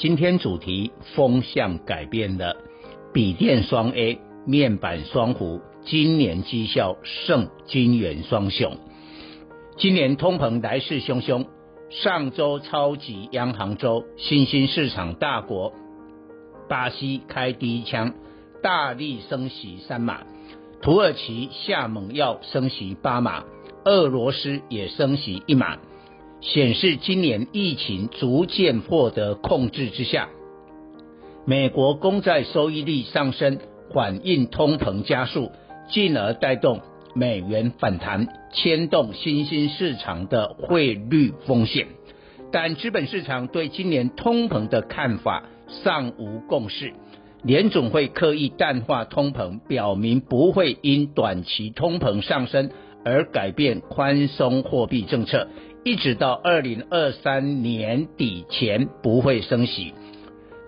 今天主题风向改变了，笔电双 A，面板双虎，今年绩效胜金元双雄。今年通膨来势汹汹，上周超级央行周，新兴市场大国巴西开第一枪，大力升息三码，土耳其下猛药升息八码，俄罗斯也升息一码。显示今年疫情逐渐获得控制之下，美国公债收益率上升，反映通膨加速，进而带动美元反弹，牵动新兴市场的汇率风险。但资本市场对今年通膨的看法尚无共识，联总会刻意淡化通膨，表明不会因短期通膨上升而改变宽松货币政策。一直到二零二三年底前不会升息，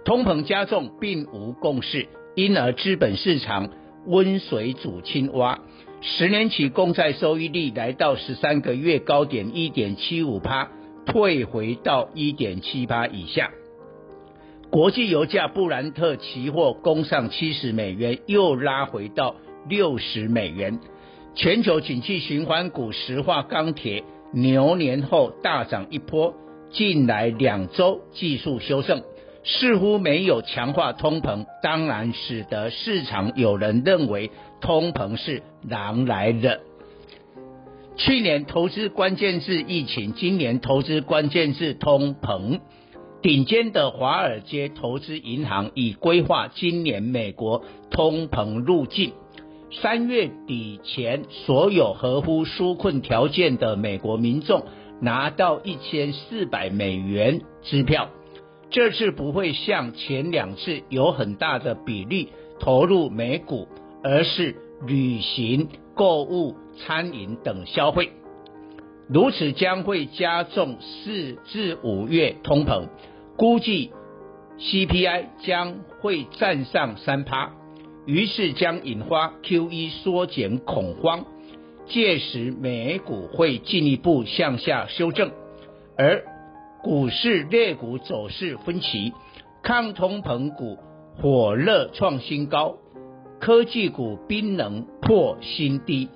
通膨加重并无共识，因而资本市场温水煮青蛙，十年期公债收益率来到十三个月高点一点七五趴，退回到一点七八以下。国际油价布兰特期货攻上七十美元，又拉回到六十美元。全球景气循环股石化钢铁。牛年后大涨一波，近来两周技术修正，似乎没有强化通膨，当然使得市场有人认为通膨是狼来了。去年投资关键字疫情，今年投资关键字通膨。顶尖的华尔街投资银行已规划今年美国通膨路径。三月底前，所有合乎纾困条件的美国民众拿到一千四百美元支票。这次不会像前两次有很大的比例投入美股，而是旅行、购物、餐饮等消费。如此将会加重四至五月通膨，估计 CPI 将会站上三趴。于是将引发 QE 缩减恐慌，届时美股会进一步向下修正，而股市类股走势分歧，抗通膨股火热创新高，科技股冰冷破新低。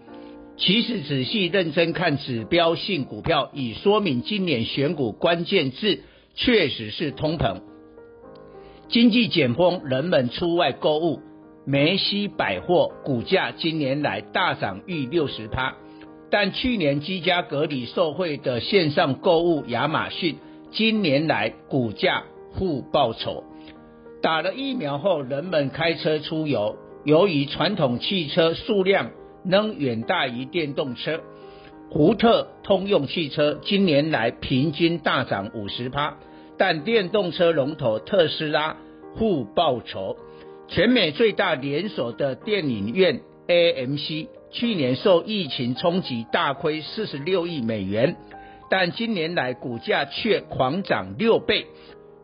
其实仔细认真看指标性股票，已说明今年选股关键字确实是通膨。经济解封，人们出外购物。梅西百货股价今年来大涨逾六十趴，但去年居家隔离受惠的线上购物亚马逊今年来股价负报酬。打了疫苗后，人们开车出游，由于传统汽车数量仍远大于电动车，福特、通用汽车今年来平均大涨五十趴，但电动车龙头特斯拉负报酬。全美最大连锁的电影院 AMC 去年受疫情冲击大亏四十六亿美元，但今年来股价却狂涨六倍。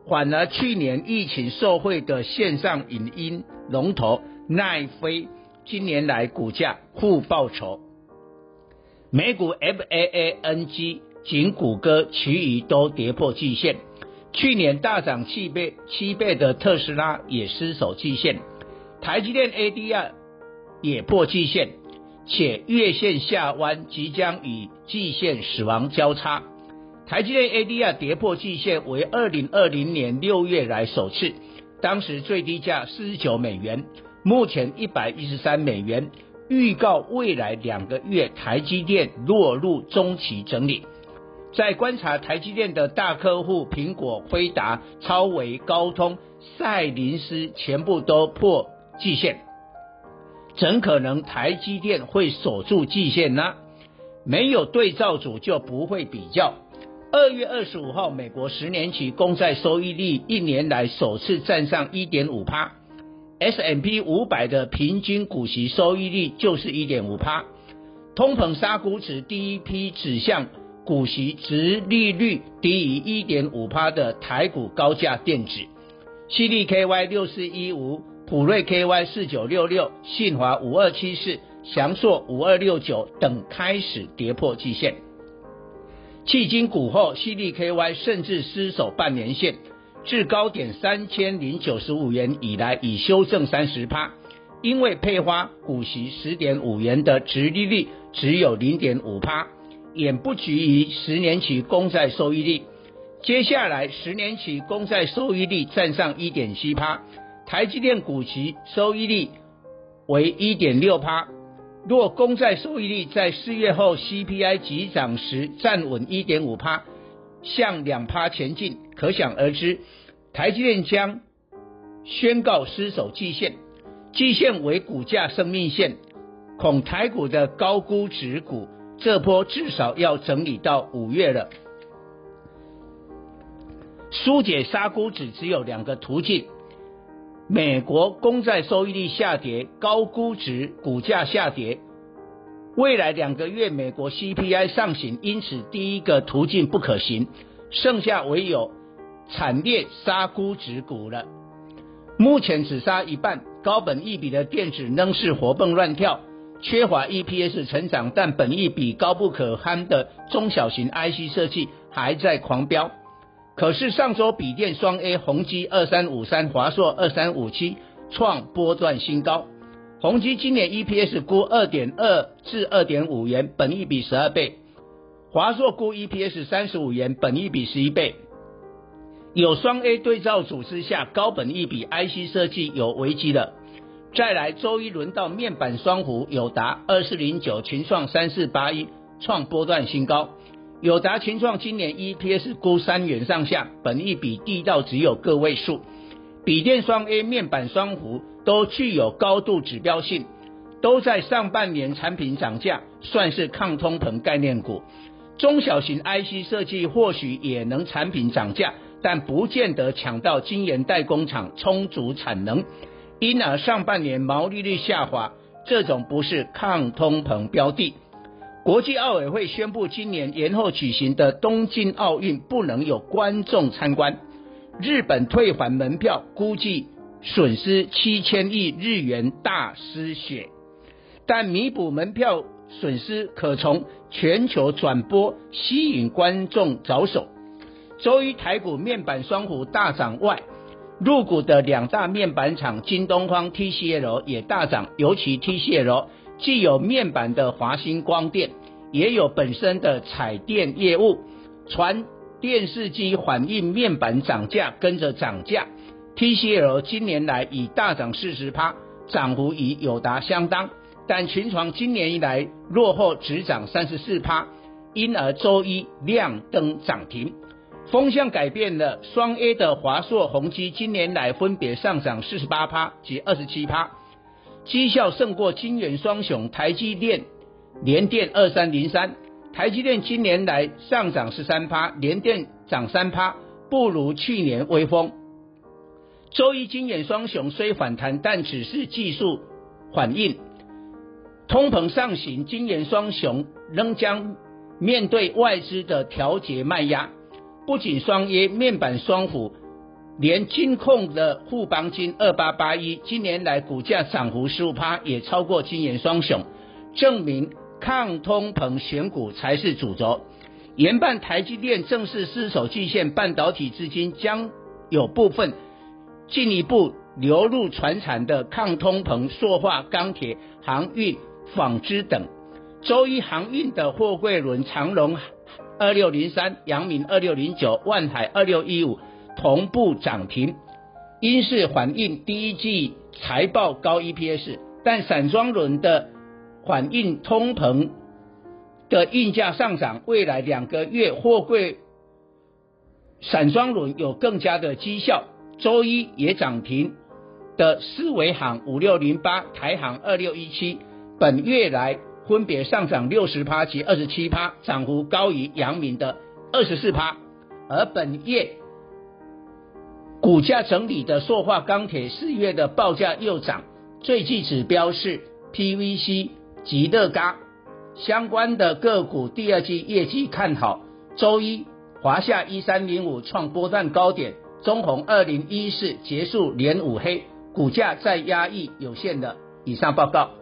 反而去年疫情受惠的线上影音龙头奈飞今年来股价负报酬。美股 FAANG 仅谷歌，其余都跌破季线。去年大涨七倍，七倍的特斯拉也失守季线，台积电 ADR 也破季线，且月线下弯即将与季线死亡交叉。台积电 ADR 跌破季线为二零二零年六月来首次，当时最低价四十九美元，目前一百一十三美元，预告未来两个月台积电落入中期整理。在观察台积电的大客户，苹果、辉达、超微、高通、赛灵思全部都破季线，怎可能台积电会守住季线呢？没有对照组就不会比较。二月二十五号，美国十年期公债收益率一年来首次站上一点五趴，S&P 五百的平均股息收益率就是一点五趴。通膨杀估值第一批指向股息殖利率低于一点五趴的台股高价电子，矽力 KY 六四一五、普瑞 KY 四九六六、信华五二七四、祥硕五二六九等开始跌破季线。迄今股后，矽力 KY 甚至失守半年线，至高点三千零九十五元以来已修正三十趴，因为配发股息十点五元的殖利率只有零点五趴，远不及于十年期公债收益率。接下来十年期公债收益率站上一点七趴，台积电股息收益率为一点六趴。若公债收益率在四月后 CPI 急涨时站稳一点五趴，向两趴前进，可想而知，台积电将宣告失守季线，季线为股价生命线，恐台股的高估值股这波至少要整理到五月了。疏解杀估值只有两个途径。美国公债收益率下跌，高估值股价下跌。未来两个月美国 CPI 上行，因此第一个途径不可行，剩下唯有惨烈杀估值股了。目前只杀一半，高本益比的电子仍是活蹦乱跳，缺乏 EPS 成长，但本益比高不可攀的中小型 IC 设计还在狂飙。可是上周笔电双 A 宏基二三五三、华硕二三五七创波段新高。宏基今年 EPS 估二点二至二点五元，本益比十二倍；华硕估 EPS 三十五元，本益比十一倍。有双 A 对照组之下，高本益比 IC 设计有危机了。再来，周一轮到面板双虎，友达二四零九、群创三四八一创波段新高。友达、群创今年 EPS 估三元上下，本益比低到只有个位数。笔电双 A、面板双虎都具有高度指标性，都在上半年产品涨价，算是抗通膨概念股。中小型 IC 设计或许也能产品涨价，但不见得抢到晶圆代工厂充足产能，因而上半年毛利率下滑，这种不是抗通膨标的。国际奥委会宣布，今年延后举行的东京奥运不能有观众参观。日本退还门票，估计损失七千亿日元，大失血。但弥补门票损失，可从全球转播吸引观众着手。周一台股面板双虎大涨外，入股的两大面板厂京东方 TCL 也大涨，尤其 TCL。既有面板的华星光电，也有本身的彩电业务，传电视机反映面板涨价，跟着涨价。TCL 今年来已大涨四十趴，涨幅与友达相当，但群创今年以来落后只涨三十四趴，因而周一亮灯涨停。风向改变了，双 A 的华硕、宏基今年来分别上涨四十八趴及二十七趴。绩效胜过金圆双雄台积电、联电二三零三。台积电今年来上涨十三趴，联电涨三趴，不如去年威风。周一金圆双雄虽反弹，但只是技术反应。通膨上行，金圆双雄仍将面对外资的调节卖压。不仅双一面板双虎。连金控的富邦金二八八一，今年来股价涨幅十五趴，也超过晶圆双雄，证明抗通膨选股才是主轴。研办台积电正式失守季线，半导体资金将有部分进一步流入船产的抗通膨塑化、钢铁、航运、纺织等。周一航运的货柜轮长荣二六零三、阳明二六零九、万海二六一五。同步涨停，因是反映第一季财报高 EPS，但散装轮的反映通膨的运价上涨，未来两个月货柜散装轮有更加的绩效。周一也涨停的思维行五六零八、台航二六一七，本月来分别上涨六十趴及二十七趴，涨幅高于阳明的二十四趴，而本月。股价整理的塑化钢铁四月的报价又涨，最具指标是 PVC 及乐嘎相关的个股第二季业绩看好。周一华夏一三零五创波段高点，中鸿二零一四结束连五黑，股价再压抑有限的。以上报告。